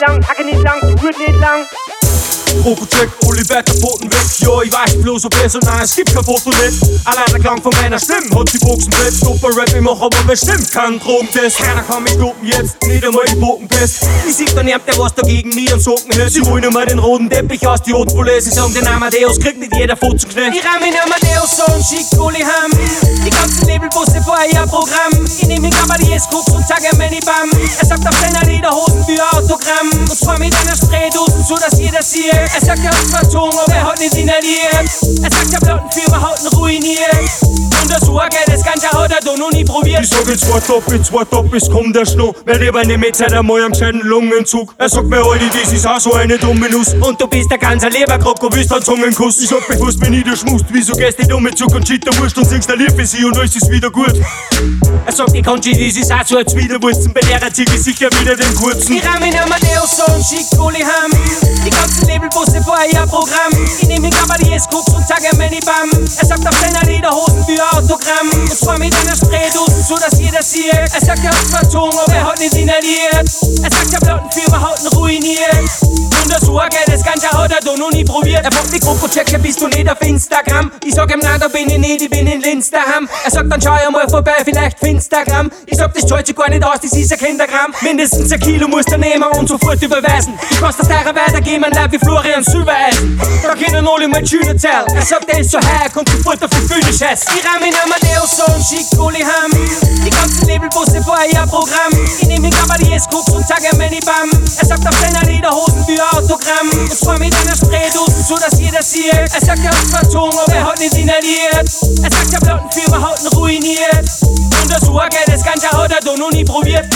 wird nicht lang. Krokocheck, Oliver Kapoten weg. Ja, ich weiß bloß ob besser, nein, es gibt kein Foto nicht. Allein der Klang von meiner Stimme hat die Boxen fett. Super Rap, ich mach aber bestimmt keinen Drogentest. Keiner kann mich stoppen jetzt, nicht einmal die Bogenpest. Ich sieg dann jemand, der was dagegen nie am Socken hält. Sie holen immer den roten Teppich aus die Hotbulle. Sie sagen den Amadeus, kriegt nicht jeder Fotzenknecht. Ich ramm in Amadeus so und schick Uli Ham. Die ganzen Labelbusse vorher ihr Programm. Ich nehm ihn aber die Und zwar mit einer Spraydosen, so dass jeder sieht. Er sagt, er hat verzogen, aber er hat nicht inhaliert. Er sagt, der Plattenfirma hat ihn ruiniert. Und der Sorge, das Ganze hat er doch noch nie probiert. Ich sag jetzt wart ab, jetzt wart ab, es kommt der Schnee. Weil lieber nicht mit Zeit einmal am gescheiten Lungenzug. Er sagt mir, Aldi, das ist auch so eine dumme Nuss. Und du bist der ganze Leberkroko, willst einen Zungenkuss. Ich sag bewusst, wenn ich dir schmust, wieso gehst du nicht mit Zug und Schitterwurst und singst ein Lied für sie und alles ist wieder gut. Er sagt, die Conchi, das ist auch so ein Zwiderwurzen, bei der zieht ich sicher wieder den kurzen. Ich ramm so und schick Uli Ham. Die ganzen Labelbusse vorher ihr Programm. Ich nehm ihn aber die S-Crooks und sag Manny Bam. Er sagt auf seiner Lederhosen für Autogramm. Und zwar mit einer Spraydose, so dass jeder sieht. Er sagt, er hat verzogen, aber er hat nicht inhaliert. Er sagt, der Plattenfirma hat ihn ruiniert. Ganze hat er doch nie probiert. Er fragt die Krokochecker, bist du nicht auf Instagram? Ich sag ihm, nein, da bin ich nicht, ich bin in Linz daheim. Er sagt, dann schau ich mal vorbei, vielleicht für Ich sag, das zahlt sich gar nicht aus, das ist ein Kindergramm. Mindestens ein Kilo musst du nehmen und sofort überweisen. Du kannst das teurer weitergeben, ein Leib wie Florian Silbereisen. Da können alle mal schön erzählen. Er sagt, er ist so high, kommt sofort auf die Bühne scheiß. Ich ramm in Amadeus so und schick Uli Ham. Die ganzen Labelbusse vorher ihr Programm. Ich aber die S-Crooks und sag ihm Manny Bam. Er sagt auf seiner Lederhosen für Autogramm. Und zwar mit einer Spraydose, so dass jeder sieht. Er sagt, er hat verzogen, aber er hat nicht inhaliert. Er sagt, der Plattenfirma hat ihn ruiniert. Und der Sorge, das Ganze hat er doch noch nie probiert.